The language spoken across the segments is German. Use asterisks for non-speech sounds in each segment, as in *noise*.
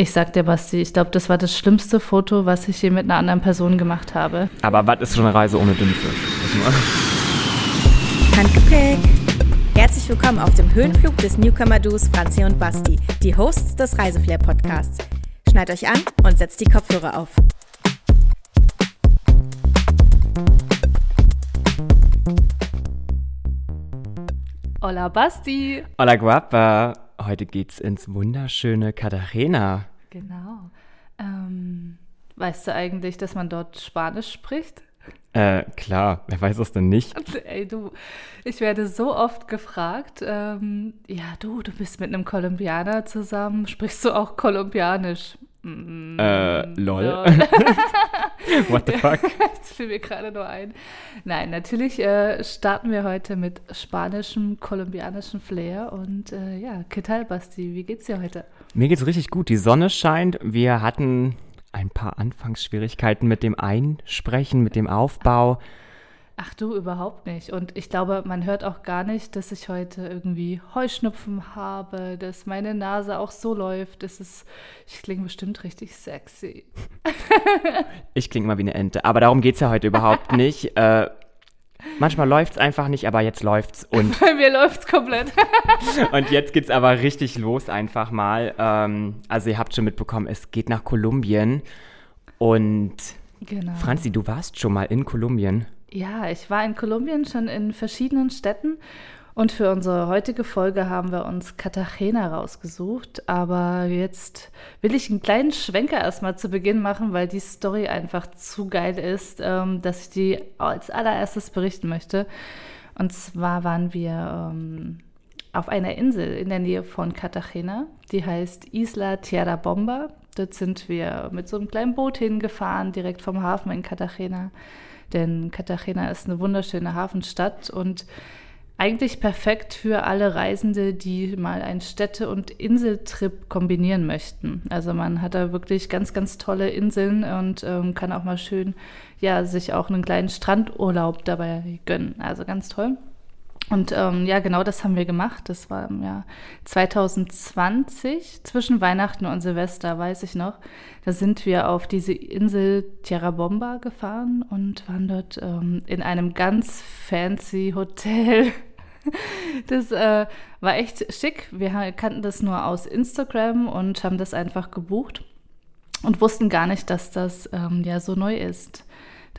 Ich sag dir, Basti, ich glaube, das war das schlimmste Foto, was ich je mit einer anderen Person gemacht habe. Aber was ist schon eine Reise ohne Dünnpfiff? Handgepäck. Herzlich willkommen auf dem Höhenflug des Newcomer-Duos Franzi und Basti, die Hosts des Reiseflair-Podcasts. Schneid euch an und setzt die Kopfhörer auf. Hola, Basti. Hola, Guapa. Heute geht's ins wunderschöne Cartagena. Genau. Ähm, weißt du eigentlich, dass man dort Spanisch spricht? Äh, klar, wer weiß es denn nicht? Ey, du, ich werde so oft gefragt, ähm, ja, du, du bist mit einem Kolumbianer zusammen, sprichst du auch Kolumbianisch? Mm, äh, lol. lol. *laughs* *laughs* What the fuck? das fiel mir gerade nur ein. Nein, natürlich äh, starten wir heute mit spanischem, kolumbianischem Flair. Und äh, ja, Ketal Basti, wie geht's dir heute? Mir geht's richtig gut. Die Sonne scheint. Wir hatten ein paar Anfangsschwierigkeiten mit dem Einsprechen, mit dem Aufbau. Ach du, überhaupt nicht. Und ich glaube, man hört auch gar nicht, dass ich heute irgendwie Heuschnupfen habe, dass meine Nase auch so läuft. Das ist, ich klinge bestimmt richtig sexy. *laughs* ich klinge mal wie eine Ente. Aber darum geht es ja heute überhaupt *laughs* nicht. Äh, manchmal läuft es einfach nicht, aber jetzt läuft's. Und *laughs* Bei mir läuft es komplett. *laughs* und jetzt geht es aber richtig los einfach mal. Ähm, also ihr habt schon mitbekommen, es geht nach Kolumbien. Und genau. Franzi, du warst schon mal in Kolumbien. Ja, ich war in Kolumbien schon in verschiedenen Städten und für unsere heutige Folge haben wir uns Cartagena rausgesucht. Aber jetzt will ich einen kleinen Schwenker erstmal zu Beginn machen, weil die Story einfach zu geil ist, ähm, dass ich die als allererstes berichten möchte. Und zwar waren wir ähm, auf einer Insel in der Nähe von Cartagena, die heißt Isla Tierra Bomba. Dort sind wir mit so einem kleinen Boot hingefahren, direkt vom Hafen in Cartagena. Denn Cartagena ist eine wunderschöne Hafenstadt und eigentlich perfekt für alle Reisende, die mal einen Städte- und Inseltrip kombinieren möchten. Also man hat da wirklich ganz, ganz tolle Inseln und ähm, kann auch mal schön, ja, sich auch einen kleinen Strandurlaub dabei gönnen. Also ganz toll. Und ähm, ja, genau das haben wir gemacht. Das war im Jahr 2020, zwischen Weihnachten und Silvester, weiß ich noch. Da sind wir auf diese Insel Tierra Bomba gefahren und waren dort ähm, in einem ganz fancy Hotel. *laughs* Das äh, war echt schick. Wir kannten das nur aus Instagram und haben das einfach gebucht und wussten gar nicht, dass das ähm, ja so neu ist.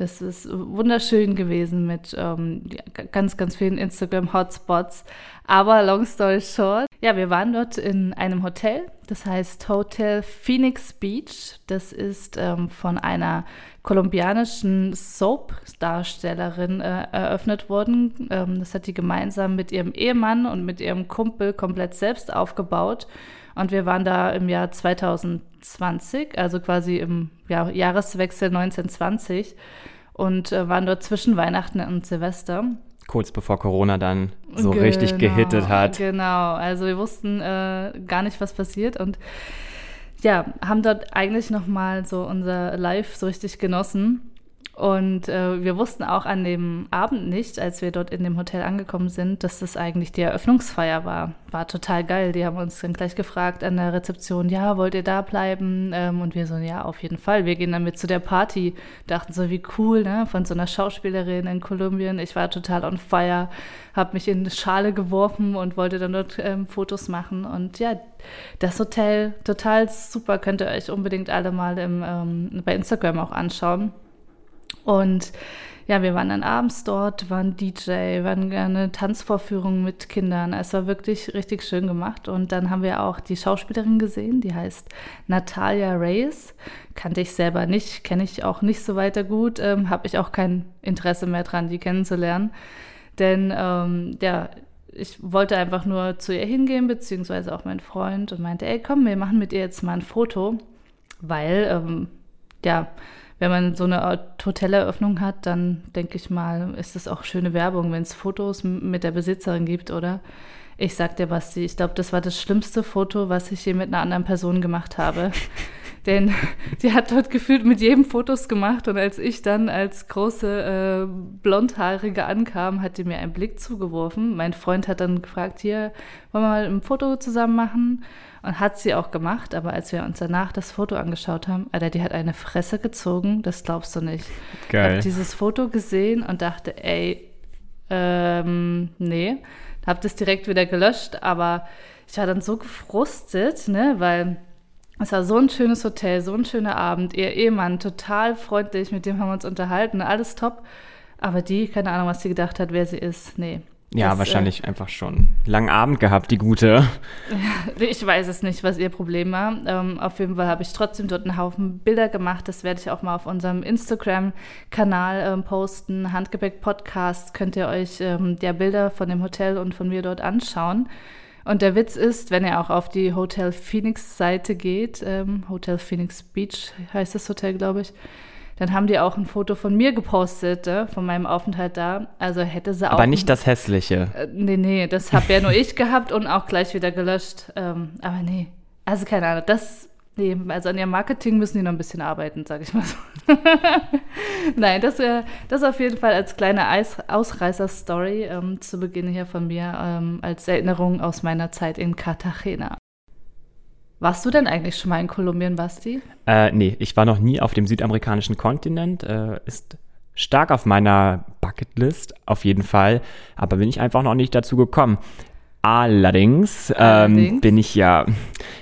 Das ist wunderschön gewesen mit ähm, ganz, ganz vielen Instagram-Hotspots. Aber long story short, ja, wir waren dort in einem Hotel, das heißt Hotel Phoenix Beach. Das ist ähm, von einer kolumbianischen Soap-Darstellerin äh, eröffnet worden. Ähm, das hat die gemeinsam mit ihrem Ehemann und mit ihrem Kumpel komplett selbst aufgebaut. Und wir waren da im Jahr 2020, also quasi im ja, Jahreswechsel 1920 und äh, waren dort zwischen Weihnachten und Silvester. Kurz bevor Corona dann so genau, richtig gehittet hat. Genau, also wir wussten äh, gar nicht, was passiert und ja, haben dort eigentlich nochmal so unser Live so richtig genossen und äh, wir wussten auch an dem Abend nicht, als wir dort in dem Hotel angekommen sind, dass das eigentlich die Eröffnungsfeier war. War total geil. Die haben uns dann gleich gefragt an der Rezeption, ja, wollt ihr da bleiben? Ähm, und wir so, ja, auf jeden Fall. Wir gehen dann mit zu der Party. Dachten so, wie cool, ne? Von so einer Schauspielerin in Kolumbien. Ich war total on fire, habe mich in eine Schale geworfen und wollte dann dort ähm, Fotos machen. Und ja, das Hotel, total super. Könnt ihr euch unbedingt alle mal im, ähm, bei Instagram auch anschauen. Und ja, wir waren dann abends dort, waren DJ, waren eine Tanzvorführung mit Kindern. Es war wirklich richtig schön gemacht. Und dann haben wir auch die Schauspielerin gesehen, die heißt Natalia Reyes. Kannte ich selber nicht, kenne ich auch nicht so weiter gut, ähm, habe ich auch kein Interesse mehr dran, die kennenzulernen. Denn ähm, ja, ich wollte einfach nur zu ihr hingehen, beziehungsweise auch mein Freund und meinte, ey, komm, wir machen mit ihr jetzt mal ein Foto, weil, ähm, ja, wenn man so eine Hoteleröffnung hat, dann denke ich mal, ist es auch schöne Werbung, wenn es Fotos mit der Besitzerin gibt, oder? Ich sag dir, Basti, ich glaube, das war das schlimmste Foto, was ich je mit einer anderen Person gemacht habe. *laughs* Denn die hat dort gefühlt mit jedem Fotos gemacht und als ich dann als große äh, Blondhaarige ankam, hat die mir einen Blick zugeworfen. Mein Freund hat dann gefragt, hier, wollen wir mal ein Foto zusammen machen? Und hat sie auch gemacht, aber als wir uns danach das Foto angeschaut haben, Alter, die hat eine Fresse gezogen, das glaubst du nicht. Geil. Ich habe dieses Foto gesehen und dachte, ey, ähm, nee. Hab das direkt wieder gelöscht, aber ich war dann so gefrustet, ne, weil es war so ein schönes Hotel, so ein schöner Abend. Ihr Ehemann, total freundlich, mit dem haben wir uns unterhalten, alles top. Aber die, keine Ahnung, was sie gedacht hat, wer sie ist. Nee. Ja, das, wahrscheinlich äh, einfach schon langen Abend gehabt, die gute. *laughs* ich weiß es nicht, was ihr Problem war. Ähm, auf jeden Fall habe ich trotzdem dort einen Haufen Bilder gemacht. Das werde ich auch mal auf unserem Instagram-Kanal ähm, posten. Handgepäck-Podcast könnt ihr euch ähm, der Bilder von dem Hotel und von mir dort anschauen. Und der Witz ist, wenn ihr auch auf die Hotel Phoenix Seite geht, ähm, Hotel Phoenix Beach heißt das Hotel, glaube ich, dann haben die auch ein Foto von mir gepostet, äh, von meinem Aufenthalt da. Also hätte sie auch. Aber nicht das hässliche. Äh, nee, nee, das habe ja nur ich gehabt und auch gleich wieder gelöscht. Ähm, aber nee, also keine Ahnung, das Nee, also an ihrem Marketing müssen die noch ein bisschen arbeiten, sage ich mal so. *laughs* Nein, das, äh, das auf jeden Fall als kleine Ausreißer-Story ähm, zu Beginn hier von mir, ähm, als Erinnerung aus meiner Zeit in Cartagena. Warst du denn eigentlich schon mal in Kolumbien, Basti? Äh, nee, ich war noch nie auf dem südamerikanischen Kontinent. Äh, ist stark auf meiner Bucketlist, auf jeden Fall. Aber bin ich einfach noch nicht dazu gekommen. Allerdings, ähm, bin ich ja,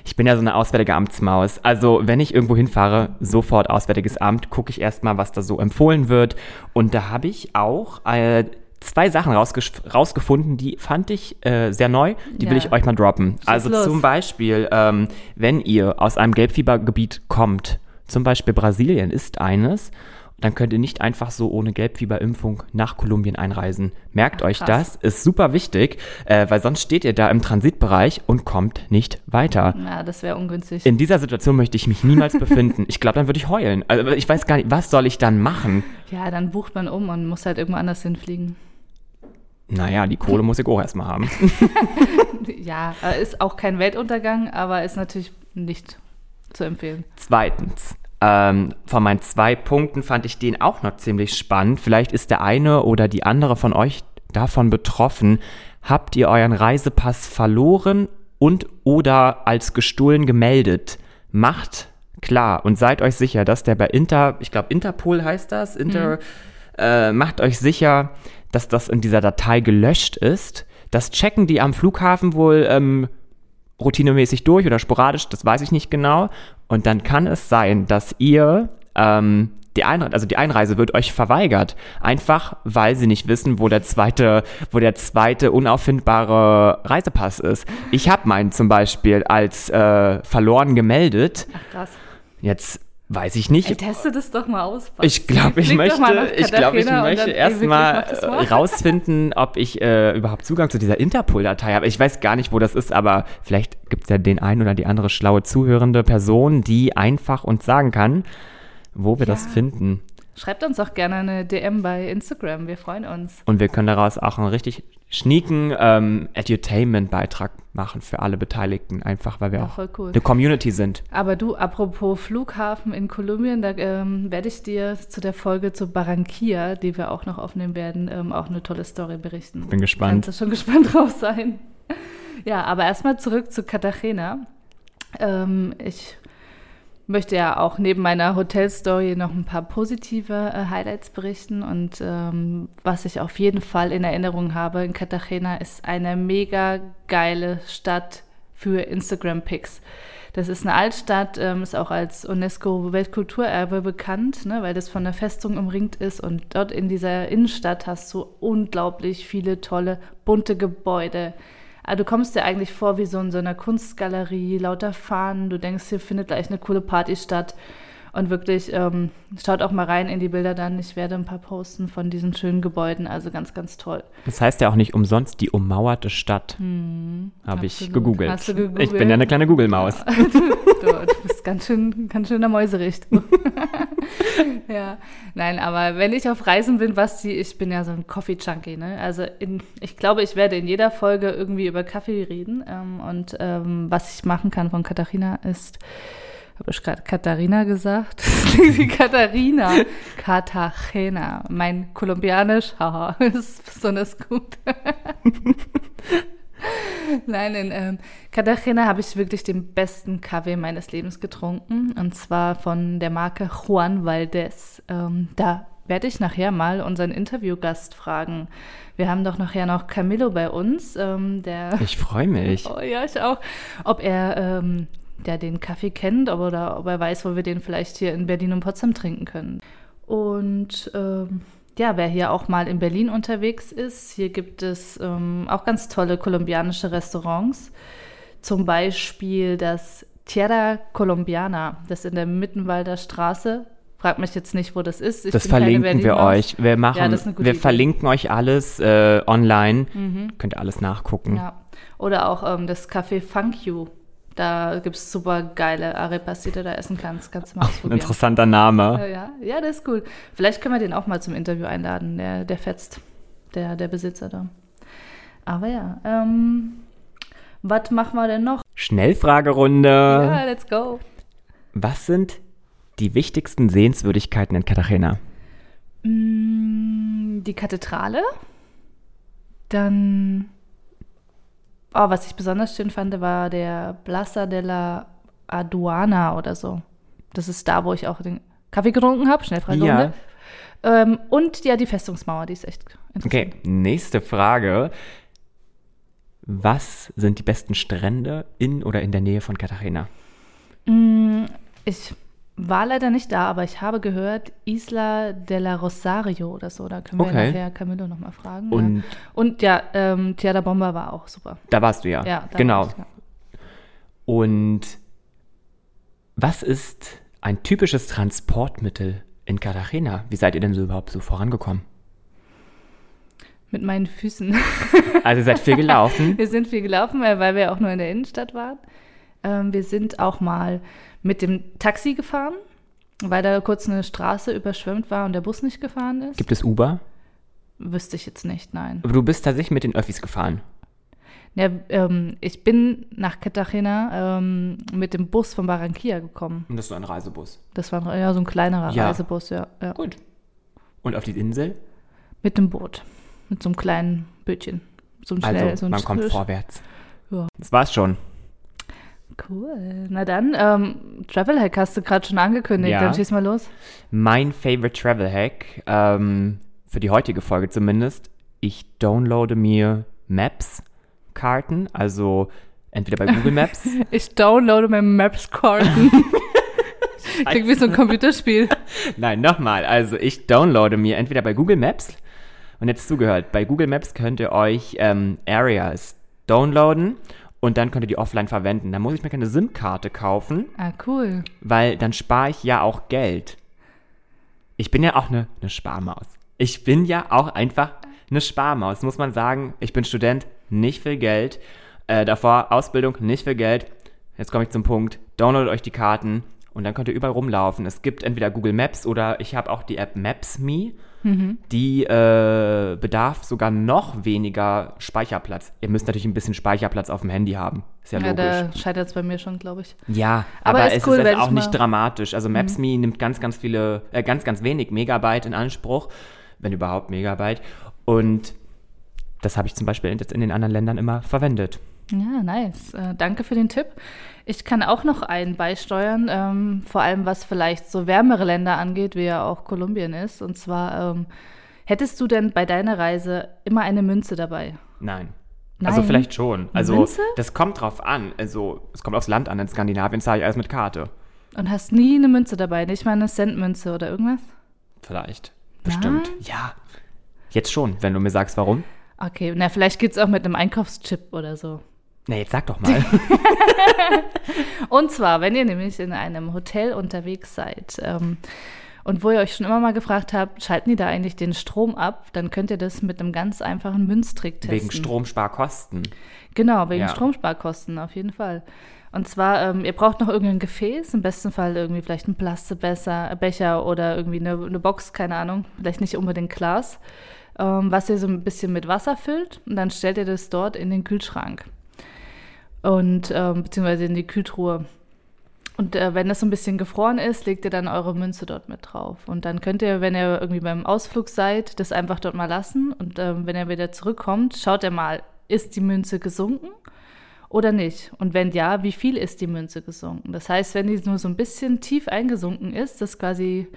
ich bin ja so eine auswärtige Amtsmaus. Also wenn ich irgendwo hinfahre, sofort auswärtiges Amt, gucke ich erstmal, was da so empfohlen wird. Und da habe ich auch äh, zwei Sachen rausgefunden, die fand ich äh, sehr neu. Die ja. will ich euch mal droppen. Schieß also los. zum Beispiel, ähm, wenn ihr aus einem Gelbfiebergebiet kommt, zum Beispiel Brasilien ist eines, dann könnt ihr nicht einfach so ohne Gelbfieberimpfung nach Kolumbien einreisen. Merkt Ach, euch das, ist super wichtig, äh, weil sonst steht ihr da im Transitbereich und kommt nicht weiter. Na, das wäre ungünstig. In dieser Situation möchte ich mich niemals befinden. Ich glaube, dann würde ich heulen. Also ich weiß gar nicht, was soll ich dann machen? Ja, dann bucht man um und muss halt irgendwo anders hinfliegen. Naja, die Kohle muss ich auch erstmal haben. *laughs* ja, ist auch kein Weltuntergang, aber ist natürlich nicht zu empfehlen. Zweitens, ähm, von meinen zwei Punkten fand ich den auch noch ziemlich spannend. Vielleicht ist der eine oder die andere von euch davon betroffen. Habt ihr euren Reisepass verloren und oder als gestohlen gemeldet? Macht klar und seid euch sicher, dass der bei Inter, ich glaube Interpol heißt das, Inter, mhm. äh, macht euch sicher, dass das in dieser Datei gelöscht ist. Das checken die am Flughafen wohl ähm, routinemäßig durch oder sporadisch, das weiß ich nicht genau. Und dann kann es sein, dass ihr ähm, die Einreise, also die Einreise wird euch verweigert, einfach weil sie nicht wissen, wo der zweite, wo der zweite unauffindbare Reisepass ist. Ich habe meinen zum Beispiel als äh, verloren gemeldet. Ach krass. Jetzt Weiß ich nicht. Ey, teste das doch mal aus. Ich glaube, ich möchte, ich glaube, ich möchte erstmal rausfinden, ob ich äh, überhaupt Zugang zu dieser Interpol-Datei habe. Ich weiß gar nicht, wo das ist, aber vielleicht gibt es ja den einen oder die andere schlaue zuhörende Person, die einfach uns sagen kann, wo wir ja. das finden. Schreibt uns auch gerne eine DM bei Instagram, wir freuen uns. Und wir können daraus auch einen richtig schnieken ähm, Edutainment-Beitrag machen für alle Beteiligten, einfach weil wir ja, auch cool. eine Community sind. Aber du, apropos Flughafen in Kolumbien, da ähm, werde ich dir zu der Folge zu Barranquilla, die wir auch noch aufnehmen werden, ähm, auch eine tolle Story berichten. Bin gespannt. Kannst du schon *laughs* gespannt drauf sein. Ja, aber erstmal zurück zu Cartagena. Ähm, ich möchte ja auch neben meiner Hotelstory noch ein paar positive äh, Highlights berichten. Und ähm, was ich auf jeden Fall in Erinnerung habe in Cartagena ist eine mega geile Stadt für Instagram-Pics. Das ist eine Altstadt, ähm, ist auch als UNESCO-Weltkulturerbe bekannt, ne, weil das von der Festung umringt ist. Und dort in dieser Innenstadt hast du unglaublich viele tolle, bunte Gebäude aber ah, du kommst dir eigentlich vor wie so in so einer Kunstgalerie, lauter Fahnen. Du denkst, hier findet gleich eine coole Party statt. Und wirklich, ähm, schaut auch mal rein in die Bilder dann. Ich werde ein paar posten von diesen schönen Gebäuden. Also ganz, ganz toll. Das heißt ja auch nicht umsonst die ummauerte Stadt. Hm, Habe ich gegoogelt. Hast du gegoogelt. Ich bin ja eine kleine Google-Maus. *laughs* du, du, bist ganz schön, ganz schöner Mäusericht. *laughs* *laughs* ja, nein, aber wenn ich auf Reisen bin, Basti, ich bin ja so ein Coffee-Junkie. Ne? Also in, ich glaube, ich werde in jeder Folge irgendwie über Kaffee reden. Ähm, und ähm, was ich machen kann von Katharina ist Habe ich gerade Katharina gesagt? *laughs* Die Katharina. Cartagena. Mein Kolumbianisch, haha, *laughs* ist besonders gut. *laughs* Nein, in ähm, Cartagena habe ich wirklich den besten Kaffee meines Lebens getrunken. Und zwar von der Marke Juan Valdez. Ähm, da werde ich nachher mal unseren Interviewgast fragen. Wir haben doch nachher noch Camilo bei uns, ähm, der. Ich freue mich. Oh ja, ich auch. Ob er ähm, der den Kaffee kennt oder ob er weiß, wo wir den vielleicht hier in Berlin und Potsdam trinken können. Und ähm, ja, wer hier auch mal in Berlin unterwegs ist, hier gibt es ähm, auch ganz tolle kolumbianische Restaurants. Zum Beispiel das Tierra Colombiana, das in der Mittenwalder Straße. Fragt mich jetzt nicht, wo das ist. Ich das verlinken wir euch. Wir machen, ja, wir Idee. verlinken euch alles äh, online. Mhm. Könnt ihr alles nachgucken. Ja. Oder auch ähm, das Café Funk You da gibt es super geile Arepas, die du da essen kannst. Kannst du mal ausprobieren. Interessanter Name. Ja, ja, ja, der ist cool. Vielleicht können wir den auch mal zum Interview einladen. Der, der fetzt, der, der Besitzer da. Aber ja, ähm, was machen wir denn noch? Schnellfragerunde. Ja, let's go. Was sind die wichtigsten Sehenswürdigkeiten in Cartagena? Mm, die Kathedrale. Dann Oh, was ich besonders schön fand, war der Plaza de la Aduana oder so. Das ist da, wo ich auch den Kaffee getrunken habe. Schnellfragerunde. Ja. Ähm, und ja, die Festungsmauer, die ist echt interessant. Okay, nächste Frage. Was sind die besten Strände in oder in der Nähe von Cartagena? Mm, ich war leider nicht da, aber ich habe gehört, Isla de la Rosario oder so. Da können wir okay. nachher Camilo nochmal fragen. Und ja, Und ja ähm, Tierra Bomba war auch super. Da warst du ja. Ja, genau. Ich, ja. Und was ist ein typisches Transportmittel in Cartagena? Wie seid ihr denn so überhaupt so vorangekommen? Mit meinen Füßen. Also ihr seid viel *laughs* gelaufen? wir sind viel gelaufen, weil wir auch nur in der Innenstadt waren. Ähm, wir sind auch mal mit dem Taxi gefahren, weil da kurz eine Straße überschwemmt war und der Bus nicht gefahren ist. Gibt es Uber? Wüsste ich jetzt nicht, nein. Aber du bist tatsächlich mit den Öffis gefahren? Ja, ähm, ich bin nach Cartagena ähm, mit dem Bus von Barranquilla gekommen. Und das ist so ein Reisebus? Das war ja so ein kleinerer ja. Reisebus, ja, ja. Gut. Und auf die Insel? Mit dem Boot. Mit so einem kleinen Bötchen. So ein schnell, also, so ein man kommt vorwärts. Ja. Das war's schon. Cool. Na dann, ähm, Travel Hack hast du gerade schon angekündigt. Ja. Dann schieß mal los. Mein Favorite Travel Hack, ähm, für die heutige Folge zumindest, ich downloade mir Maps-Karten, also entweder bei Google Maps. *laughs* ich downloade mir Maps-Karten. *laughs* Klingt wie so ein Computerspiel. *laughs* Nein, nochmal. Also ich downloade mir entweder bei Google Maps und jetzt zugehört, bei Google Maps könnt ihr euch ähm, Areas downloaden und dann könnt ihr die offline verwenden. Dann muss ich mir keine SIM-Karte kaufen. Ah, cool. Weil dann spare ich ja auch Geld. Ich bin ja auch eine, eine Sparmaus. Ich bin ja auch einfach eine Sparmaus, muss man sagen. Ich bin Student, nicht viel Geld. Äh, davor Ausbildung, nicht viel Geld. Jetzt komme ich zum Punkt. Downloadet euch die Karten und dann könnt ihr überall rumlaufen. Es gibt entweder Google Maps oder ich habe auch die App Maps.me. Mhm. Die äh, bedarf sogar noch weniger Speicherplatz. Ihr müsst natürlich ein bisschen Speicherplatz auf dem Handy haben. Ist ja, ja logisch. da scheitert es bei mir schon, glaube ich. Ja, aber, aber es cool, ist halt auch nicht dramatisch. Also Maps.me mhm. nimmt ganz, ganz viele, äh, ganz, ganz wenig Megabyte in Anspruch, wenn überhaupt Megabyte. Und das habe ich zum Beispiel jetzt in den anderen Ländern immer verwendet. Ja, nice. Äh, danke für den Tipp. Ich kann auch noch einen beisteuern, ähm, vor allem was vielleicht so wärmere Länder angeht, wie ja auch Kolumbien ist. Und zwar, ähm, hättest du denn bei deiner Reise immer eine Münze dabei? Nein. Nein. Also vielleicht schon. Also Münze? das kommt drauf an. Also es kommt aufs Land an. In Skandinavien zahle ich alles mit Karte. Und hast nie eine Münze dabei, nicht mal eine Centmünze oder irgendwas? Vielleicht. Bestimmt. Nein? Ja. Jetzt schon, wenn du mir sagst, warum. Okay, na, vielleicht geht es auch mit einem Einkaufschip oder so. Na, jetzt sag doch mal. *laughs* und zwar, wenn ihr nämlich in einem Hotel unterwegs seid ähm, und wo ihr euch schon immer mal gefragt habt, schalten die da eigentlich den Strom ab, dann könnt ihr das mit einem ganz einfachen Münztrick testen. Wegen Stromsparkosten. Genau, wegen ja. Stromsparkosten, auf jeden Fall. Und zwar, ähm, ihr braucht noch irgendein Gefäß, im besten Fall irgendwie vielleicht ein Plastikbecher oder irgendwie eine, eine, Box, keine Ahnung, vielleicht nicht unbedingt Glas, ähm, was ihr so ein bisschen mit Wasser füllt und dann stellt ihr das dort in den Kühlschrank und ähm, beziehungsweise in die Kühltruhe. Und äh, wenn es so ein bisschen gefroren ist, legt ihr dann eure Münze dort mit drauf. Und dann könnt ihr, wenn ihr irgendwie beim Ausflug seid, das einfach dort mal lassen. Und ähm, wenn ihr wieder zurückkommt, schaut ihr mal, ist die Münze gesunken oder nicht? Und wenn ja, wie viel ist die Münze gesunken? Das heißt, wenn die nur so ein bisschen tief eingesunken ist, dass quasi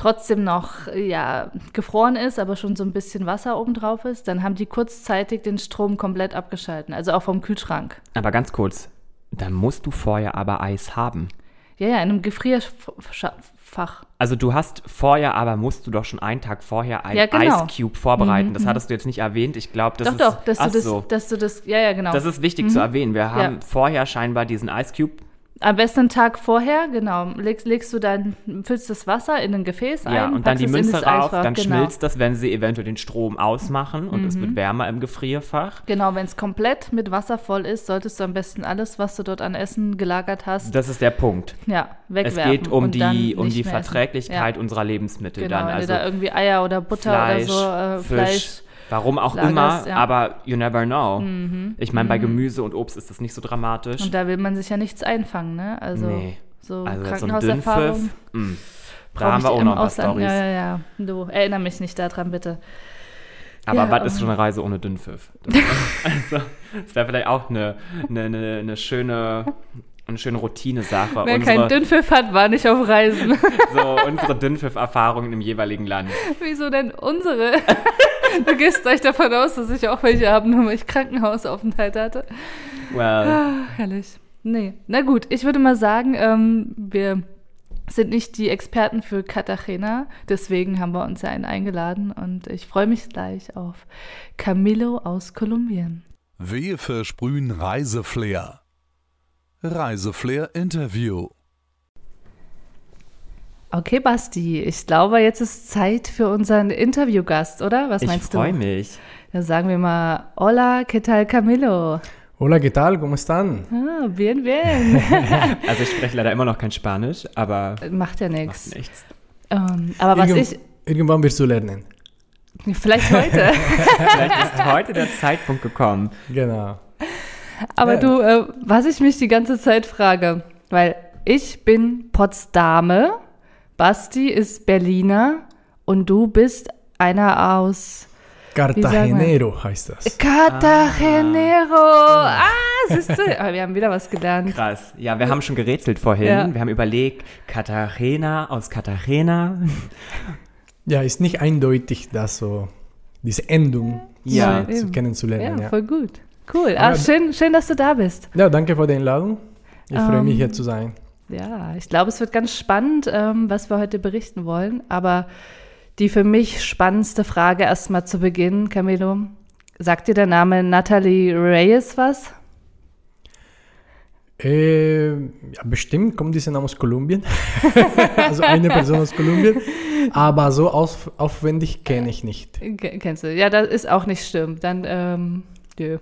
trotzdem noch ja, gefroren ist, aber schon so ein bisschen Wasser oben drauf ist, dann haben die kurzzeitig den Strom komplett abgeschalten, also auch vom Kühlschrank. Aber ganz kurz, dann musst du vorher aber Eis haben. Ja, ja, in einem Gefrierfach. Also du hast vorher, aber musst du doch schon einen Tag vorher ein Ja, genau. Ice Cube vorbereiten. Mhm, das mhm. hattest du jetzt nicht erwähnt. Ich glaube, das doch, ist doch, dass ach du, das, so. dass du das, ja, ja, genau. Das ist wichtig zu erwähnen. Wir haben vorher scheinbar diesen Ice Cube. Am besten einen Tag vorher, genau, legst, legst du dann, füllst das Wasser in ein Gefäß ein, Ja, und dann die es Münze rauf, dann genau. schmilzt das, wenn sie eventuell den Strom ausmachen und es Mhm. wird wärmer im Gefrierfach. Genau, wenn es komplett mit Wasser voll ist, solltest du am besten alles, was du dort an Essen gelagert hast, Das ist der Punkt. ja, Es wegwerfen. geht um die, um die. Verträglichkeit Ja, unserer Lebensmittel genau, dann. wenn Also du da irgendwie Eier oder Butter Fleisch, oder so, äh, Fisch, Fleisch. Warum auch lagerst, immer, ja. aber you never know. Ich meine, bei Gemüse und Obst ist das nicht so dramatisch. Und da will man sich ja nichts einfangen, ne? Also nee. so Also so Krankenhauserfahrung. Dünnpfiff, mm. da haben wir auch noch Ausland. Storys. Ja, ja, ja. Du, erinnere mich nicht daran, bitte. Aber Ja, was ist ähm. schon eine Reise ohne Dünnpfiff? Das, *laughs* also, das wäre vielleicht auch eine, eine, eine, eine schöne, eine schöne Routine-Sache. Wer keinen Dünnpfiff hat, war nicht auf Reisen. *laughs* so unsere Dünnpfiff-Erfahrungen im jeweiligen Land. Wieso denn unsere? *laughs* du gehst gleich davon aus, dass ich auch welche habe, nur weil ich Krankenhausaufenthalt hatte. Well, Ah, herrlich. Nee, na gut, ich würde mal sagen, ähm, wir sind nicht die Experten für Cartagena, deswegen haben wir uns ja einen eingeladen und ich freue mich gleich auf Camilo aus Kolumbien. Wir versprühen Reiseflair. Reiseflair Interview. Okay, Basti, ich glaube, jetzt ist Zeit für unseren Interviewgast, oder? Was ich meinst du? freue mich. Dann sagen wir mal, hola, ¿qué tal Camilo? Hola, ¿qué tal? ¿Cómo están? Ah, bien, bien. *laughs* Also ich spreche leider immer noch kein Spanisch, aber Macht ja macht nichts. nichts. Ähm, aber was Irgend- ich, Irgendwann wirst du lernen. vielleicht heute, *laughs* Vielleicht ist heute der Zeitpunkt gekommen. Genau. Aber Ja. du, äh, was ich mich die ganze Zeit frage, weil ich bin Potsdame, Basti ist Berliner und du bist einer aus Cartagenero heißt das. Cartagenero. Ah, siehst du? Ah, wir haben wieder was gelernt. Krass. Ja, wir haben schon gerätselt vorhin. Ja. Wir haben überlegt, Katharina aus Katharina. Ja, ist nicht eindeutig, das so, diese Endung Ja. zu, zu kennenzulernen. Ja, Ja, voll gut. Cool. Aber- schön, schön, dass du da bist. ja. danke für die Einladung. Ich freue mich, Ähm, hier zu sein. Ja, ich glaube, es wird ganz spannend, ähm, was wir heute berichten wollen. Aber die für mich spannendste Frage erstmal zu Beginn, Camilo. Sagt dir der Name Natalie Reyes was? Äh, ja, bestimmt kommt dieser Name aus Kolumbien. *laughs* also eine Person aus Kolumbien. Aber so aus, aufwendig kenne ich nicht. Ke- Kennst du? Ja, das ist auch nicht stimmt. Dann, ähm, nö,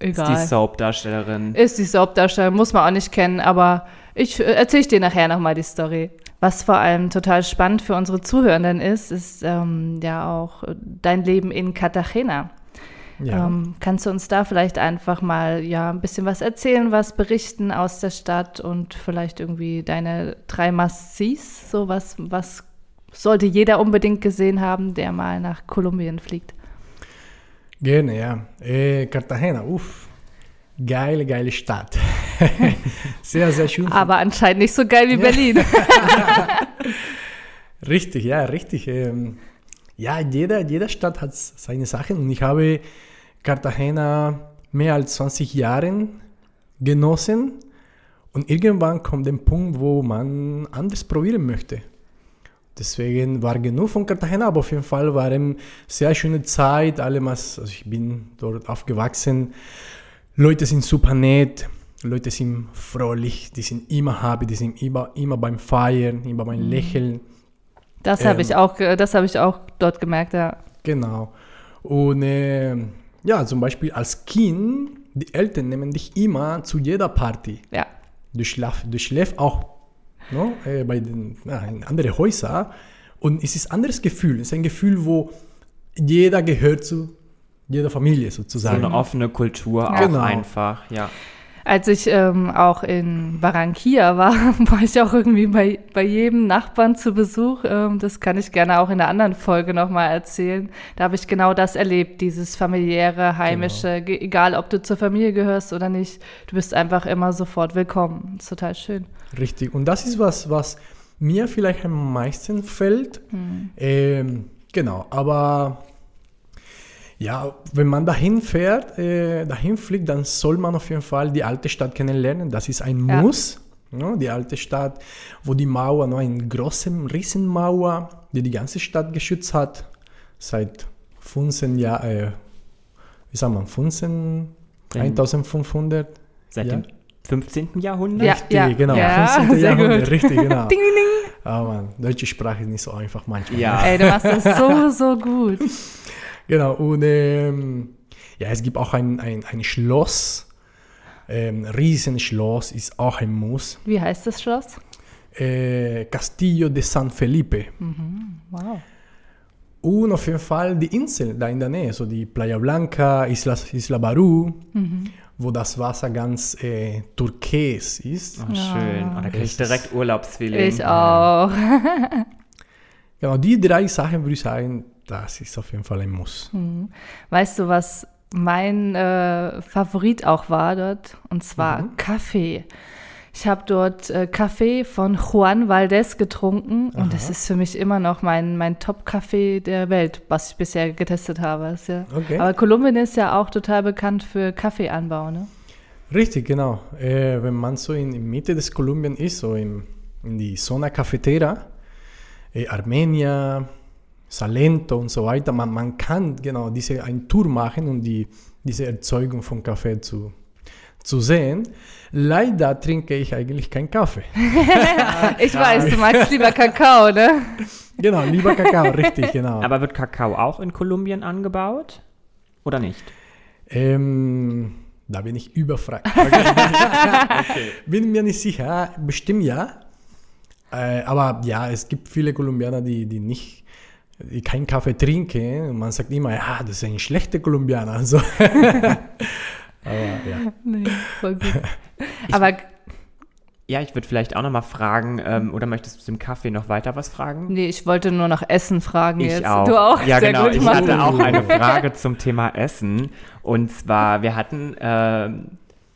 Ist egal. die Soap-Darstellerin. Ist die Soapdarstellerin, muss man auch nicht kennen, aber ich äh, erzähle dir nachher nochmal die Story. Was vor allem total spannend für unsere Zuhörenden ist, ist ähm, ja auch äh, dein Leben in Cartagena. Ja. Ähm, kannst du uns da vielleicht einfach mal ja ein bisschen was erzählen, was berichten aus der Stadt und vielleicht irgendwie deine drei Must-Sees? So was, was sollte jeder unbedingt gesehen haben, der mal nach Kolumbien fliegt? Gerne, ja. Äh, Cartagena, uff. Geile, geile Stadt. *laughs* sehr, sehr schön. Aber anscheinend nicht so geil wie Berlin. *laughs* Richtig, ja, richtig. Ähm, ja, jeder, jeder Stadt hat seine Sachen und ich habe Cartagena mehr als 20 Jahre genossen und irgendwann kommt der Punkt, wo man anders probieren möchte. Deswegen war genug von Cartagena, aber auf jeden Fall war eine sehr schöne Zeit. Alle was, also ich bin dort aufgewachsen. Leute sind super nett, Leute sind fröhlich, die sind immer happy, die sind immer, immer beim Feiern, immer beim Lächeln. Das habe Ähm. ich auch, das habe ich auch dort gemerkt, ja. Genau. Und äh, ja, zum Beispiel als Kind, die Eltern nehmen dich immer zu jeder Party. Ja. Du schläfst, du schläfst auch no, äh, bei den, ja, in andere Häuser und es ist ein anderes Gefühl. Es ist ein Gefühl, wo jeder gehört zu jeder Familie So sozusagen. eine offene Kultur auch Genau. einfach, ja. Als ich ähm, auch in Barranquilla war, *laughs* war ich auch irgendwie bei, bei jedem Nachbarn zu Besuch. Ähm, das kann ich gerne auch in einer anderen Folge nochmal erzählen. Da habe ich genau das erlebt, dieses familiäre, heimische, ge- egal ob du zur Familie gehörst oder nicht, du bist einfach immer sofort willkommen. Das ist total schön. Richtig. Und das ist was, was mir vielleicht am meisten fällt. Ähm, genau, aber ja, wenn man dahin fährt, äh, dahin fliegt, dann soll man auf jeden Fall die alte Stadt kennenlernen. Das ist ein Ja. Muss. Ja, die alte Stadt, wo die Mauer, noch eine große Riesenmauer, die die ganze Stadt geschützt hat, seit 15 Jahren, äh, wie sagt man, 15, 1500 Seit Ja. dem 15. Jahrhundert? Ja. Richtig, genau. Ja, 15. sehr Jahrhundert, gut. richtig, genau. Ding, *laughs* ding, ding. Ah, Mann, deutsche Sprache ist nicht so einfach manchmal. Ja. Ey, du machst das so, so gut. *laughs* Genau, und ähm, ja, es gibt auch ein, ein, ein Schloss, ähm, Riesenschloss ist auch ein Muss. Wie heißt das Schloss? Äh, Castillo de San Felipe. Wow. Und auf jeden Fall die Insel da in der Nähe, so die Playa Blanca, Isla, Isla Baru, wo das Wasser ganz äh, türkis ist. Oh, schön. Oh, da kriege ich direkt Urlaubsfeeling. Ich auch. Genau, die drei Sachen würde ich sagen, das ist auf jeden Fall ein Muss. Weißt du, was mein äh, Favorit auch war dort? Und zwar Kaffee. Ich habe dort äh, Kaffee von Juan Valdez getrunken und das ist für mich immer noch mein, mein Top-Kaffee der Welt, was ich bisher getestet habe. Ja, Okay. Aber Kolumbien ist ja auch total bekannt für Kaffeeanbau, ne? Richtig, genau. Äh, wenn man so in, in Mitte des Kolumbien ist, so in, in die Zona Cafetera, äh, Armenia, Salento und so weiter, man, man kann genau diese eine Tour machen und die, diese Erzeugung von Kaffee zu, zu sehen. Leider trinke ich eigentlich keinen Kaffee. *laughs* Ich weiß, du magst lieber Kakao, ne? Genau, lieber Kakao, richtig, genau. Aber wird Kakao auch in Kolumbien angebaut? Oder nicht? Ähm, da bin ich überfragt. *laughs* Bin mir nicht sicher, bestimmt ja. Äh, aber ja, es gibt viele Kolumbianer, die, die nicht keinen Kaffee trinken. Und man sagt immer, ja, das ist ein schlechter Kolumbianer. Also, *laughs* aber ja. Nee, voll gut. Aber Ja, ich würde vielleicht auch noch mal fragen, ähm, oder möchtest du zum Kaffee noch weiter was fragen? nee, ich wollte nur nach Essen fragen Ich jetzt. auch. Du auch? Ja, Sehr genau. gut, ich Mann. hatte auch eine Frage zum Thema Essen. Und zwar, wir hatten ähm,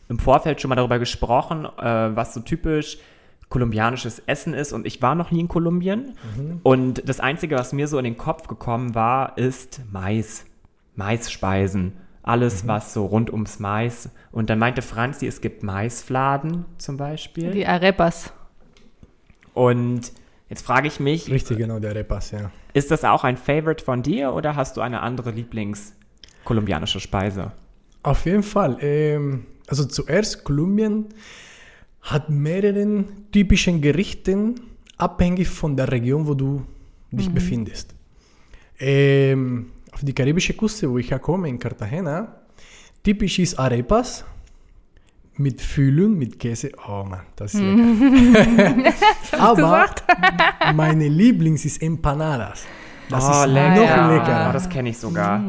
im Vorfeld schon mal darüber gesprochen, äh, was so typisch kolumbianisches Essen ist. Und ich war noch nie in Kolumbien. Und das Einzige, was mir so in den Kopf gekommen war, ist Mais. Maisspeisen. Alles, was so rund ums Mais. Und dann meinte Franzi, es gibt Maisfladen zum Beispiel. Die Arepas. Und jetzt frage ich mich, Richtig, genau, der Repas, ja. ist das auch ein Favorite von dir oder hast du eine andere Lieblings-kolumbianische Speise? Auf jeden Fall. Ähm, also zuerst, Kolumbien hat mehrere typischen Gerichten, abhängig von der Region, wo du dich befindest. Ähm, auf die karibische Küste, wo ich herkomme, in Cartagena, typisch ist Arepas mit Füllung, mit Käse. Oh Mann, das ist lecker. *laughs* Aber *laughs* meine Lieblings ist Empanadas. Das ist noch lecker. leckerer. Oh, das kenne ich sogar.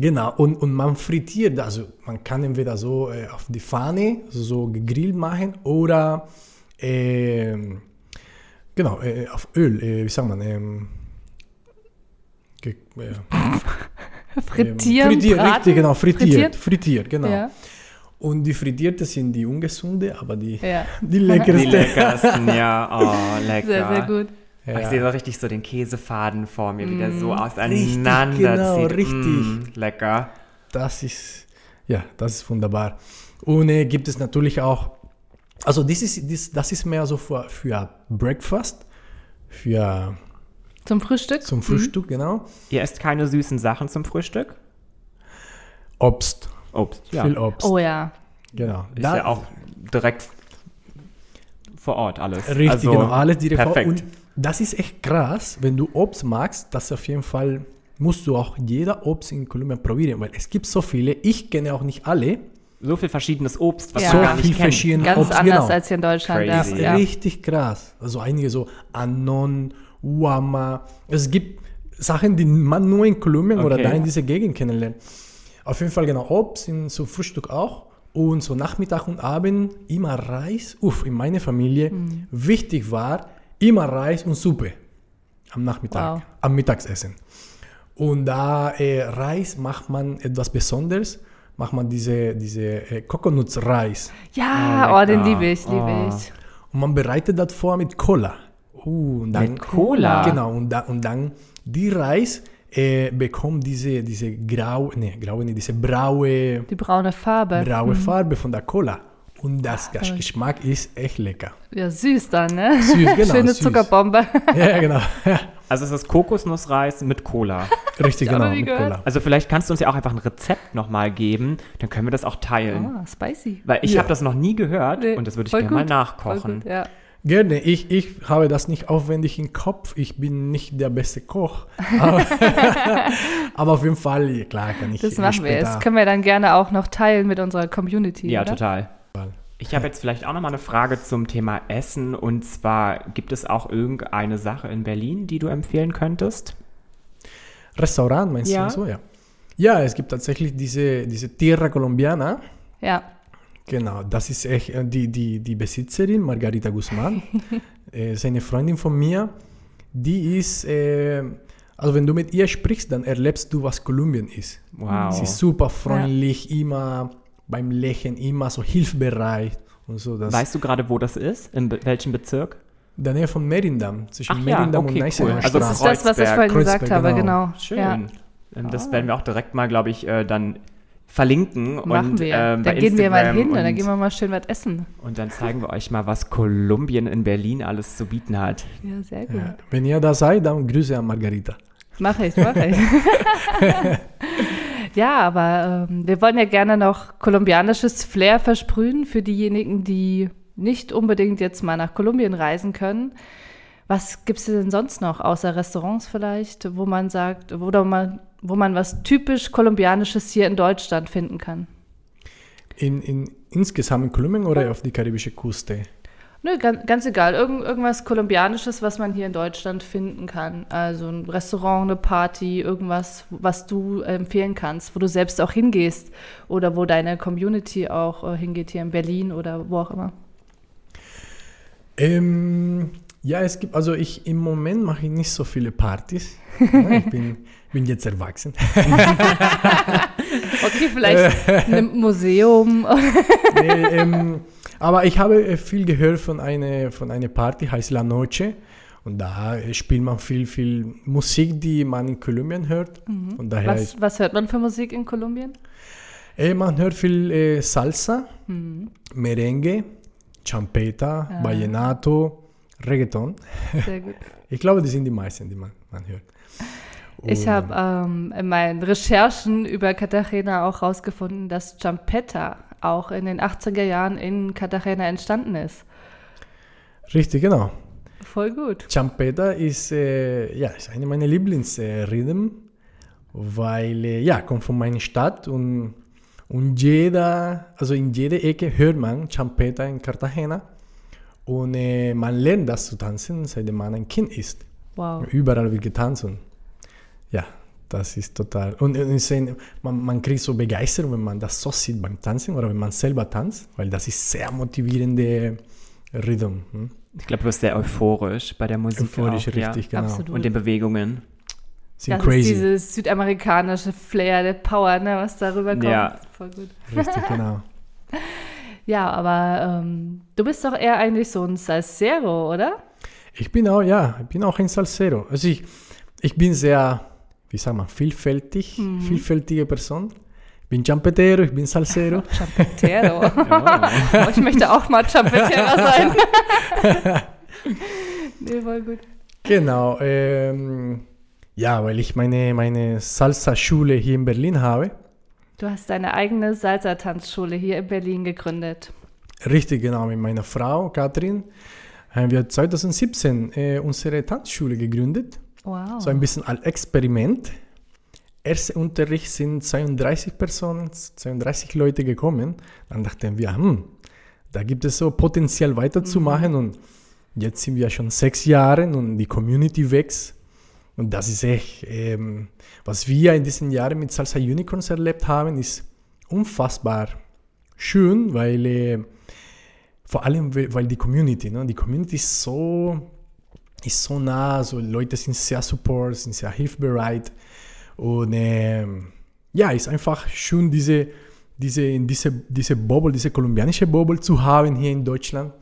Genau, und, und man frittiert, also man kann entweder so äh, auf die Pfanne so gegrillt machen oder ähm, genau, äh, auf Öl, äh, wie sagt man, ähm, ge, äh, *laughs* Frittieren, frittiert, braten? richtig, genau, frittiert, Frittiert? frittiert, genau. Ja. Und die frittierte sind die ungesunde, aber die, Ja. *laughs* die Die leckerste. leckersten, ja. Oh, lecker. Sehr, sehr gut. Ich sehe so richtig so den Käsefaden vor mir, wie der so genau, auseinanderzieht. richtig. Mm, lecker. Das ist, ja, das ist wunderbar. Und äh, gibt es natürlich auch, also das ist, das, das ist mehr so für, für Breakfast, für Zum Frühstück? zum Frühstück, genau. Ihr esst keine süßen Sachen zum Frühstück? Obst, Obst, ja. viel Obst, Oh ja. genau. Ist Da- ja auch direkt vor Ort alles. Richtig, also, genau, alles direkt vor- perfekt. Das ist echt krass, wenn du Obst magst, das auf jeden Fall musst du auch jeder Obst in Kolumbien probieren, weil es gibt so viele, ich kenne auch nicht alle, so viel verschiedenes Obst, was Ja. so gar viel nicht verschiedene Ganz Obst, anders genau. als hier in Deutschland. Crazy. Ja. Ja. Richtig krass. Also einige so Anon, Uama. Es gibt Sachen, die man nur in Kolumbien oder Okay. da in dieser Gegend kennenlernt. Auf jeden Fall genau Obst in, zum Frühstück auch. Und so Nachmittag und Abend immer Reis. Uff, in meiner Familie wichtig war immer Reis und Suppe am Nachmittag, Wow. am Mittagsessen. Und da äh, Reis macht man etwas Besonderes, macht man diese, diese äh, Coconuts-Reis. Ja, Oh, oh, den liebe ich, liebe Oh. ich. Und man bereitet das vor mit Cola. Uh, und dann, Mit Cola? Genau, und, da, und dann die Reis äh, bekommt diese, diese grau, nee, graue, nicht, diese braue, Die braune Farbe. braue Farbe von der Cola. Und das Gesch- Geschmack ist echt lecker. Ja, süß dann, ne? Süß, genau, *laughs* Schöne süß. Zuckerbombe. Ja, genau. Also es ist Kokosnussreis mit Cola. *laughs* Richtig, genau, mit gehört. Cola. Also vielleicht kannst du uns ja auch einfach ein Rezept nochmal geben, dann können wir das auch teilen. Ah, spicy. Weil ich Ja. habe das noch nie gehört Nee, und das würde ich gerne mal nachkochen. Gut, ja. Gerne, ich, ich habe das nicht aufwendig im Kopf. Ich bin nicht der beste Koch. Aber, *laughs* aber auf jeden Fall, ja, klar, kann ich Das machen wir. Das können wir dann gerne auch noch teilen mit unserer Community. Ja, oder? total. Ich habe jetzt vielleicht auch nochmal eine Frage zum Thema Essen. Und zwar, gibt es auch irgendeine Sache in Berlin, die du empfehlen könntest? Restaurant, meinst Ja. du so? Ja. Ja, es gibt tatsächlich diese, diese Tierra Colombiana. Ja. Genau, das ist echt äh, die, die, die Besitzerin, Margarita Guzman, *laughs* äh, ist eine Freundin von mir. Die ist, äh, also wenn du mit ihr sprichst, dann erlebst du, was Kolumbien ist. Wow. Sie ist super freundlich, immer beim Lächeln, immer so hilfsbereit und so. Das Weißt du gerade, wo das ist? In be welchem Bezirk? in der Nähe von Merindam, zwischen Ach ja, Merindam okay, und cool. Neißener Also Das ist das, was ich Kreuzberg. vorhin gesagt Kreuzberg, habe, genau. genau. Schön. Ja. Ähm, Das werden wir auch direkt mal, glaube ich, äh, dann verlinken. Machen und, wir. ähm, dann gehen wir mal Instagram hin und, dann gehen wir mal schön was essen. Und dann zeigen wir euch mal, was Kolumbien in Berlin alles zu bieten hat. Ja, sehr gut. Ja. Wenn ihr da seid, dann Grüße an Margarita. Mache ich, mache ich. *laughs* *laughs* ja, aber ähm, wir wollen ja gerne noch kolumbianisches Flair versprühen für diejenigen, die nicht unbedingt jetzt mal nach Kolumbien reisen können. Was gibt es denn sonst noch, außer Restaurants vielleicht, wo man sagt, oder man, wo man was typisch Kolumbianisches hier in Deutschland finden kann? In, in, insgesamt in Kolumbien oder auf die karibische Küste? Nö, ganz, ganz egal. Irgend, irgendwas Kolumbianisches, was man hier in Deutschland finden kann. Also ein Restaurant, eine Party, irgendwas, was du empfehlen kannst, wo du selbst auch hingehst oder wo deine Community auch äh, hingeht hier in Berlin oder wo auch immer. Ähm, ja, es gibt, also ich im Moment mache ich nicht so viele Partys. *laughs* Ich bin, bin jetzt erwachsen. *laughs* Okay, vielleicht ein Museum. nee, ähm, aber ich habe äh, viel gehört von einer von eine Party, heißt La Noche. Und da äh, spielt man viel, viel Musik, die man in Kolumbien hört. Und daher Was, was hört man für Musik in Kolumbien? äh, man hört viel äh, Salsa, Merengue, Champeta, Vallenato, Reggaeton. Sehr gut. *laughs* Ich glaube, die sind die meisten, die man, man hört. Ich Und, habe ähm, in meinen Recherchen über Cartagena auch herausgefunden, dass Champeta auch in den 80er Jahren in Cartagena entstanden ist. Richtig, genau. Voll gut. Champeta ist, äh, ja, ist eine meiner Lieblingsrhythmen, weil, äh, ja, kommt von meiner Stadt und, und jeder, also in jeder Ecke hört man Champeta in Cartagena und äh, man lernt das zu tanzen, seitdem man ein Kind ist. Wow. Überall wird getanzt und ja, das ist total, und, und ein- man, man kriegt so Begeisterung, wenn man das so sieht beim Tanzen oder wenn man selber tanzt, weil das ist sehr motivierende Rhythm. Hm? Ich glaube, du wirst sehr euphorisch bei der Musik. Euphorisch, auch, ja. richtig, genau. Absolut. Und den Bewegungen. Sind das crazy. ist dieses südamerikanische Flair, der Power, ne, was darüber kommt. Ja. Voll gut. Richtig, *laughs* genau. Ja, aber ähm, du bist doch eher eigentlich so ein Salsero, oder? Ich bin auch, ja, ich bin auch ein Salsero. Also ich, ich bin sehr, wie sagt man, vielfältig, vielfältige Person. Ich bin Champetero, ich bin Salsero. *laughs* Champetero. *laughs* oh, ich möchte auch mal Champetero sein. *laughs* nee, voll gut. genau. Ähm, ja, weil ich meine, meine Salsa-Schule hier in Berlin habe. Du hast deine eigene Salsa-Tanzschule hier in Berlin gegründet. Richtig, genau, mit meiner Frau, Katrin, haben wir 2017 äh, unsere Tanzschule gegründet. Wow. So ein bisschen als Experiment. Erster Unterricht sind 32 Personen, 32 Leute gekommen. Dann dachten wir, hm, da gibt es so Potenzial weiterzumachen. Und jetzt sind wir schon sechs Jahre und die Community wächst. Und das ist echt, ähm, was wir in diesen Jahren mit Salsa Unicorns erlebt haben, ist unfassbar schön, weil äh, vor allem, weil weil die Community, ne? die Community ist so, ist so nah, so Leute sind sehr support, sind sehr hilfbereit und ähm, ja, ist einfach schön, diese, diese, diese, diese Bubble, diese kolumbianische Bubble zu haben hier in Deutschland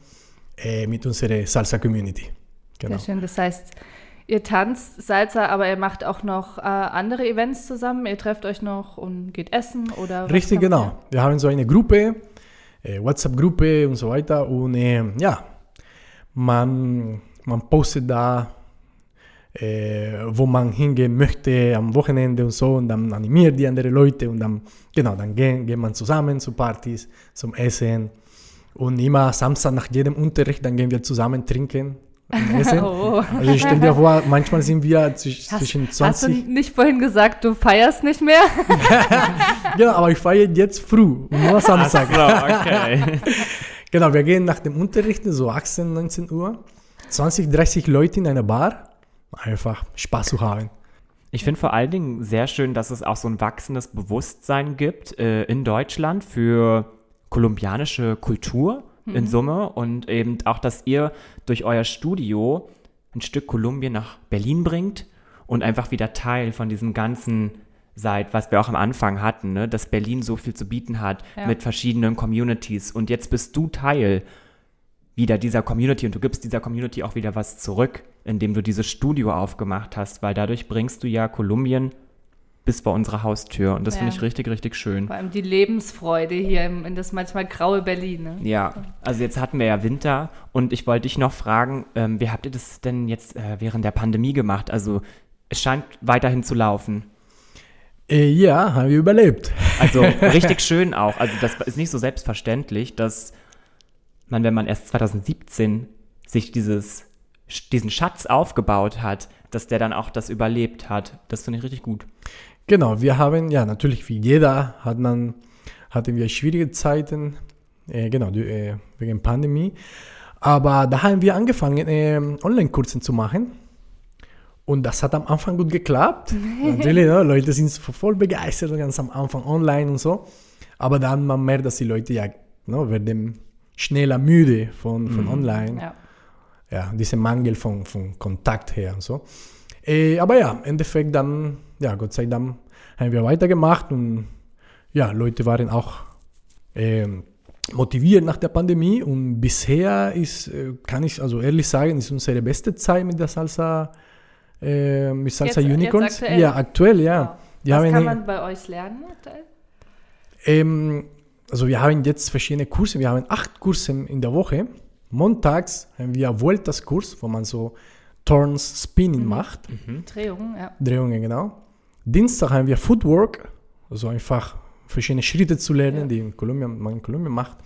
äh, mit unserer Salsa-Community. Genau. Sehr schön. Das heißt, ihr tanzt Salsa, aber ihr macht auch noch äh, andere Events zusammen. Ihr trefft euch noch und geht essen oder Richtig, genau. Wir haben so eine Gruppe, äh, WhatsApp-Gruppe und so weiter. Und äh, ja, man, man postet da, äh, wo man hingehen möchte am Wochenende und so. Und dann animiert die anderen Leute und dann, genau, dann gehen, geht man zusammen zu Partys, zum Essen. Und immer Samstag nach jedem Unterricht, dann gehen wir zusammen trinken und *laughs* essen. Oh. Also ich stell dir vor, manchmal sind wir zwisch- Hast, zwischen hast du 20. nicht vorhin gesagt, du feierst nicht mehr? *laughs* Genau, aber ich feiere jetzt früh, nur Samstag. So, okay. *laughs* Genau, wir gehen nach dem Unterricht, so 18, 19 Uhr. 20, 30 Leute in einer Bar. Einfach Spaß zu haben. Ich finde vor allen Dingen sehr schön, dass es auch so ein wachsendes Bewusstsein gibt äh, in Deutschland für kolumbianische Kultur in Summe und eben auch, dass ihr durch euer Studio ein Stück Kolumbien nach Berlin bringt und einfach wieder Teil von diesem ganzen seid, was wir auch am Anfang hatten, ne? dass Berlin so viel zu bieten hat Ja. mit verschiedenen Communities und jetzt bist du Teil wieder dieser Community und du gibst dieser Community auch wieder was zurück, indem du dieses Studio aufgemacht hast, weil dadurch bringst du ja Kolumbien bis vor unsere Haustür und das finde Ja. ich richtig, richtig schön. Vor allem die Lebensfreude hier in das manchmal graue Berlin. Ne? Ja, also jetzt hatten wir ja Winter und ich wollte dich noch fragen, ähm, wie habt ihr das denn jetzt äh, während der Pandemie gemacht? Also es scheint weiterhin zu laufen. Äh, ja, haben wir überlebt. Also *laughs* richtig schön auch. Also das ist nicht so selbstverständlich, dass man, wenn man erst 2017 sich dieses, diesen Schatz aufgebaut hat, dass der dann auch das überlebt hat. Das finde ich richtig gut. Genau, wir haben, ja, natürlich wie jeder hat man, hatten wir schwierige Zeiten, äh, genau, die, äh, wegen Pandemie. Aber da haben wir angefangen, äh, Online-Kurse zu machen. Und das hat am Anfang gut geklappt. *laughs* Natürlich, ne, Leute sind voll begeistert, ganz am Anfang online und so. Aber dann man merkt, dass die Leute ja ne, werden schneller müde von, von online Ja. ja, dieser Mangel von, von Kontakt her und so. Äh, aber ja, im Endeffekt dann, ja, Gott sei Dank haben wir weitergemacht und ja, Leute waren auch ähm, motiviert nach der Pandemie und bisher ist, äh, kann ich also ehrlich sagen, ist unsere beste Zeit mit der Salsa, äh, mit Salsa Jetzt- jetzt Unicorns. aktuell? Ja, aktuell, ja. Wow. Was kann man bei euch lernen aktuell? ähm, also wir haben jetzt verschiedene Kurse. Wir haben acht Kurse in der Woche. Montags haben wir Vueltas-Kurs, wo man so Turns, Spinning macht. Drehungen, ja. Drehungen, genau. Dienstag haben wir Footwork, also einfach verschiedene Schritte zu lernen, Ja. die in Kolumbien, man in Kolumbien macht.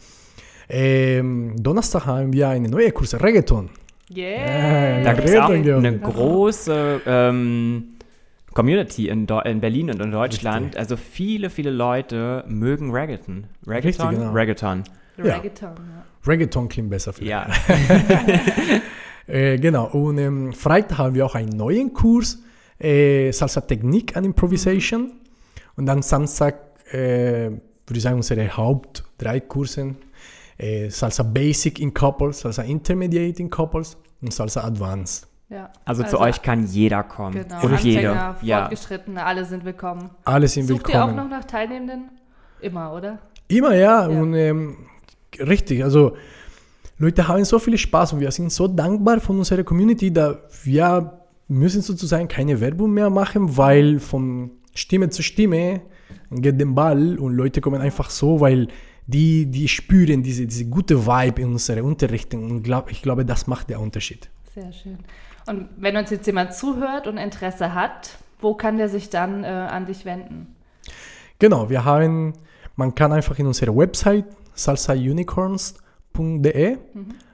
Ähm, Donnerstag haben wir eine neue Kurs, Reggaeton. Yeah. Ja, Da gibt es auch eine große ähm, Community in, Deu- in Berlin und in Deutschland. Richtig. Also viele, viele Leute mögen Reggaeton. Reggaeton? Richtig, genau. Reggaeton. Ja. Reggaeton, ja. Reggaeton klingt besser vielleicht. Ja. *laughs* *laughs* Äh, genau, und ähm, Freitag haben wir auch einen neuen Kurs, äh, Salsa Technik and Improvisation. Und dann Samstag, äh, würde ich sagen, unsere Haupt drei Kursen, äh, Salsa Basic in Couples, Salsa Intermediate in Couples und Salsa Advanced. Ja. Also, zu euch kann jeder kommen. Genau, Und Anfänger, jeder. Ja. Fortgeschrittene, alle sind willkommen. Alle sind Sucht ihr auch willkommen. noch nach Teilnehmenden? Immer, oder? Immer, ja. Ja. Und ähm, richtig, also Leute haben so viel Spaß und wir sind so dankbar von unserer Community, da wir müssen sozusagen keine Werbung mehr machen, weil von Stimme zu Stimme geht der Ball und Leute kommen einfach so, weil die, die spüren diese, diese gute Vibe in unserer Unterrichtung und glaub, ich glaube, das macht der Unterschied. Sehr schön. Und wenn uns jetzt jemand zuhört und Interesse hat, wo kann der sich dann äh, an dich wenden? Genau, wir haben, man kann einfach in unserer Website salsaunicorns.de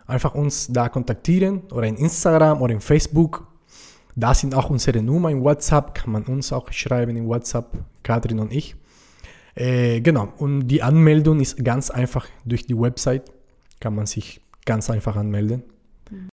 einfach uns da kontaktieren oder in Instagram oder in Facebook. Da sind auch unsere Nummer in WhatsApp, kann man uns auch schreiben in WhatsApp, Katrin und ich. Äh, genau, und die Anmeldung ist ganz einfach durch die Website, kann man sich ganz einfach anmelden.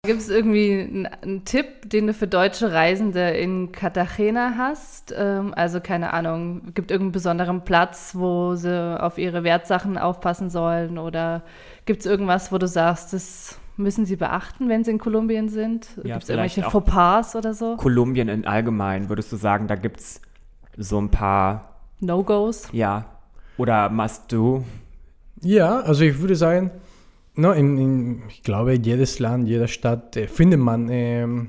Gibt es irgendwie einen, einen, Tipp, den du für deutsche Reisende in Cartagena hast? Ähm, also keine Ahnung, gibt irgendeinen besonderen Platz, wo sie auf ihre Wertsachen aufpassen sollen? Oder gibt es irgendwas, wo du sagst, das müssen sie beachten, wenn sie in Kolumbien sind? Ja, gibt es irgendwelche Fauxpas oder so? Kolumbien in allgemein, würdest du sagen, da gibt es so ein paar No-Gos? Ja. Oder must-do? Ja, also ich würde sagen, no, in, in, ich glaube, jedes Land, jede Stadt äh, findet man, ähm,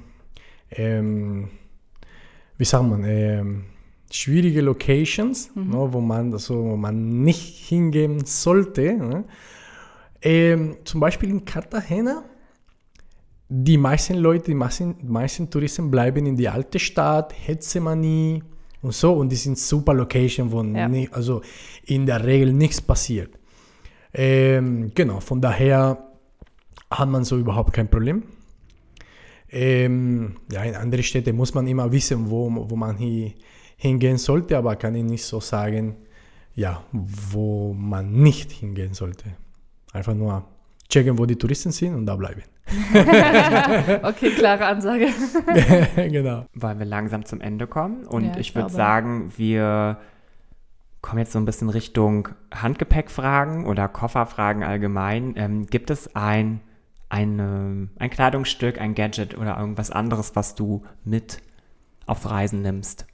ähm, wie sagt man, ähm, schwierige Locations, mhm. no, wo, man, also, wo man nicht hingehen sollte. Ne? Ähm, zum Beispiel in Cartagena, die meisten Leute, die meisten, meisten Touristen bleiben in die alte Stadt, Hetzemanie und so, und die sind super Location, wo ja. nicht, also in der Regel nichts passiert. Ähm, genau, von daher hat man so überhaupt kein Problem. Ähm, ja, in andere Städte muss man immer wissen, wo, wo man hier hingehen sollte, aber kann ich nicht so sagen, ja, wo man nicht hingehen sollte. Einfach nur checken, wo die Touristen sind und da bleiben. *laughs* okay, klare Ansage. *laughs* genau. Wollen wir langsam zum Ende kommen? Und ja, ich, ich würde sagen, wir komme jetzt so ein bisschen Richtung Handgepäckfragen oder Kofferfragen allgemein. Ähm, gibt es ein, eine, ein Kleidungsstück, ein Gadget oder irgendwas anderes, was du mit auf Reisen nimmst,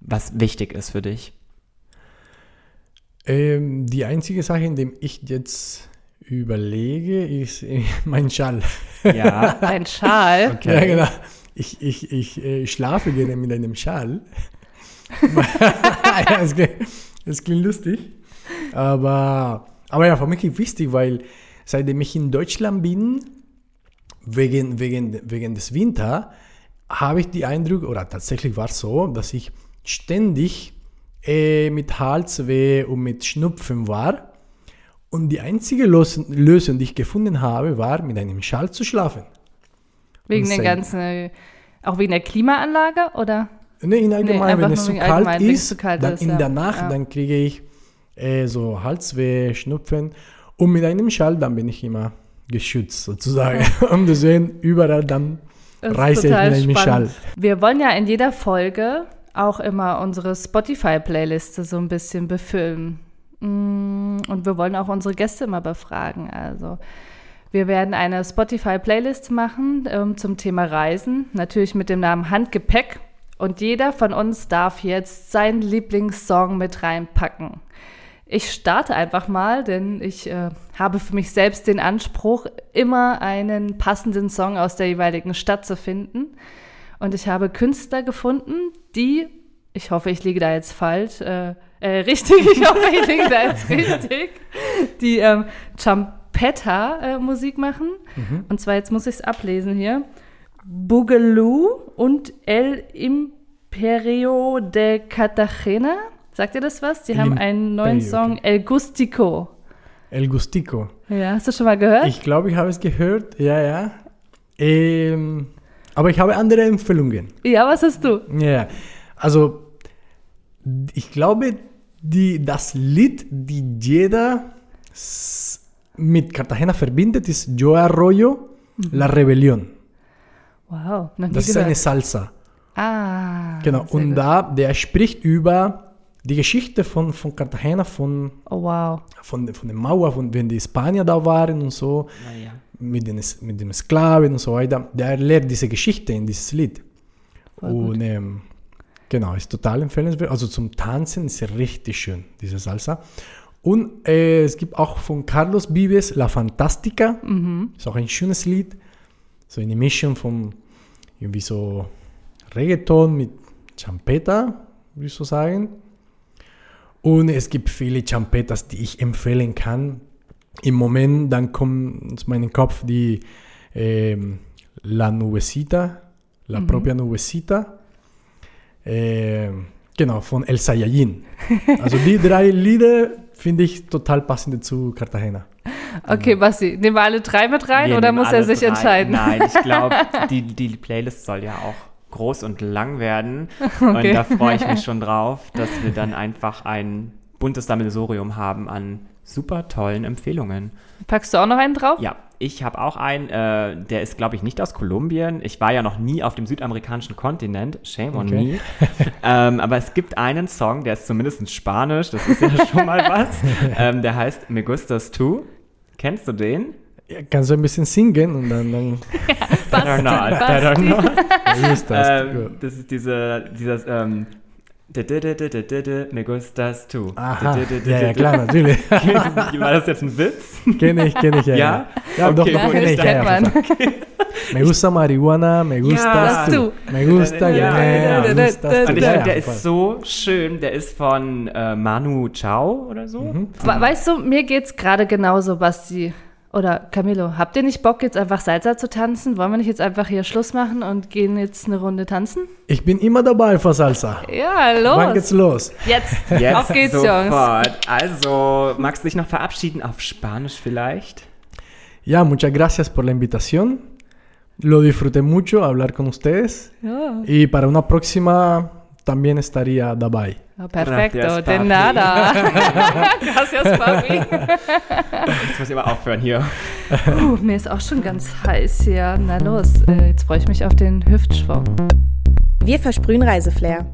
was wichtig ist für dich? Ähm, die einzige Sache, in dem ich jetzt überlege, ist *laughs* mein Schal. Ja, *laughs* ein Schal. Okay. Ja, genau. Ich, ich, ich äh, schlafe gerne mit einem Schal. *laughs* das klingt lustig. Aber, aber ja, für mich ist wichtig, weil seitdem ich in Deutschland bin, wegen, wegen, wegen des Winters, habe ich die Eindruck, oder tatsächlich war es so, dass ich ständig äh, mit Halsweh und mit Schnupfen war. Und die einzige Lösung, die ich gefunden habe, war, mit einem Schal zu schlafen. Wegen der ganzen, auch wegen der Klimaanlage, oder? Nee, in allgemein, nee, wenn es zu kalt ist, zu kalt dann ist, in der Nacht, ja. dann kriege ich äh, so Halsweh, Schnupfen. Und mit einem Schal, dann bin ich immer geschützt sozusagen. *laughs* und deswegen überall dann reise ich mit einem Schal. Wir wollen ja in jeder Folge auch immer unsere Spotify-Playliste so ein bisschen befüllen. Mm, und wir wollen auch unsere Gäste immer befragen. Also wir werden eine Spotify-Playlist machen ähm, zum Thema Reisen, natürlich mit dem Namen Handgepäck. Und jeder von uns darf jetzt seinen Lieblingssong mit reinpacken. Ich starte einfach mal, denn ich äh, habe für mich selbst den Anspruch, immer einen passenden Song aus der jeweiligen Stadt zu finden. Und ich habe Künstler gefunden, die, ich hoffe, ich liege da jetzt falsch, äh, äh, *laughs* richtig, ich hoffe, ich liege da jetzt *laughs* richtig, die ähm, Champetta-Musik äh, machen. Mhm. Und zwar, jetzt muss ich es ablesen hier. Boogaloo und El Imperio de Cartagena. Sagt ihr das was? Die El haben einen neuen Song. El Gustico. El Gustico. Ja, hast du schon mal gehört? Ich glaube, ich habe es gehört. Ja, ja. Ähm, aber ich habe andere Empfehlungen. Ja, was hast du? Ja, also ich glaube, die, das Lied, die jeder mit Cartagena verbindet, ist Yo Arroyo. La Rebelión. Wow, noch nie Das ist eine Salsa. Ah. Genau, und gut. da, der spricht über die Geschichte von, von Cartagena, von, oh, wow. von, von der Mauer, von wenn die Spanier da waren und so, ja. mit, den, mit dem Sklaven und so weiter. Der erklärt diese Geschichte in dieses Lied. Voll und ähm, genau, ist total empfehlenswert. Also zum Tanzen ist richtig schön, diese Salsa. Und äh, es gibt auch von Carlos Vives La Fantastica. Mhm. Ist auch ein schönes Lied. So eine Mischung von irgendwie so Reggaeton mit Champeta, würde ich so sagen. Und es gibt viele Champetas, die ich empfehlen kann. Im Moment, dann kommt zu meinem Kopf die eh, La Nubecita, La mhm. propia Nubecita. Eh, genau, von El Saiyajin. Also die drei Lieder finde ich total passend zu Cartagena. Okay, Basti, nehmen wir alle drei mit rein wir oder muss er sich drei. entscheiden? Nein, ich glaube, *laughs* die, die Playlist soll ja auch groß und lang werden. *laughs* Okay. Und da freue ich mich *laughs* schon drauf, dass wir dann einfach ein buntes Sammelsurium haben an super tollen Empfehlungen. Packst du auch noch einen drauf? Ja. ich habe auch einen, äh, der ist, glaube ich, nicht aus Kolumbien. Ich war ja noch nie auf dem südamerikanischen Kontinent. Shame on Okay. me. ähm, aber es gibt einen Song, der ist zumindest in Spanisch. Das ist ja schon mal was. ähm, der heißt Me Gustas Tu. Kennst du den? Ja, kannst du ein bisschen singen und dann, dann *laughs* Better not, better not. wie *laughs* ist das? ähm, das ist diese, dieses, ähm, Me Gustas Tu. Aha, ja, ja, klar, natürlich. *laughs* War das jetzt ein Witz? kenne ich, kenne ich, ja. Ja? Ja, doch, Okay, doch, gut, kenne ich, ja, ja. man. Me gusta marihuana, me gusta Ja, tú. Me gusta Ja, me gusta Und Und ich ja, finde, der ja, ist so schön. Der ist von äh, Manu Chao oder so. Mhm. We- Weißt du, mir geht's gerade genauso, Basti. Oder Camilo, habt ihr nicht Bock, jetzt einfach Salsa zu tanzen? Wollen wir nicht jetzt einfach hier Schluss machen und gehen jetzt eine Runde tanzen? Ich bin immer dabei für Salsa. Ja, Wann geht's los. los? Jetzt. *laughs* Jetzt Auf geht's, Jungs. sofort. Also, magst du dich noch verabschieden auf Spanisch vielleicht? Ja, muchas gracias por la invitación. Lo disfruté mucho hablar con ustedes. Ja. Y para una próxima también estaría dabei. Perfekto, Gracias, de nada. *laughs* Gracias, Papi. Jetzt muss ich aber aufhören hier. Puh, mir ist auch schon ganz heiß hier. Na los, äh, jetzt freue ich mich auf den Hüftschwung. Wir versprühen Reiseflair.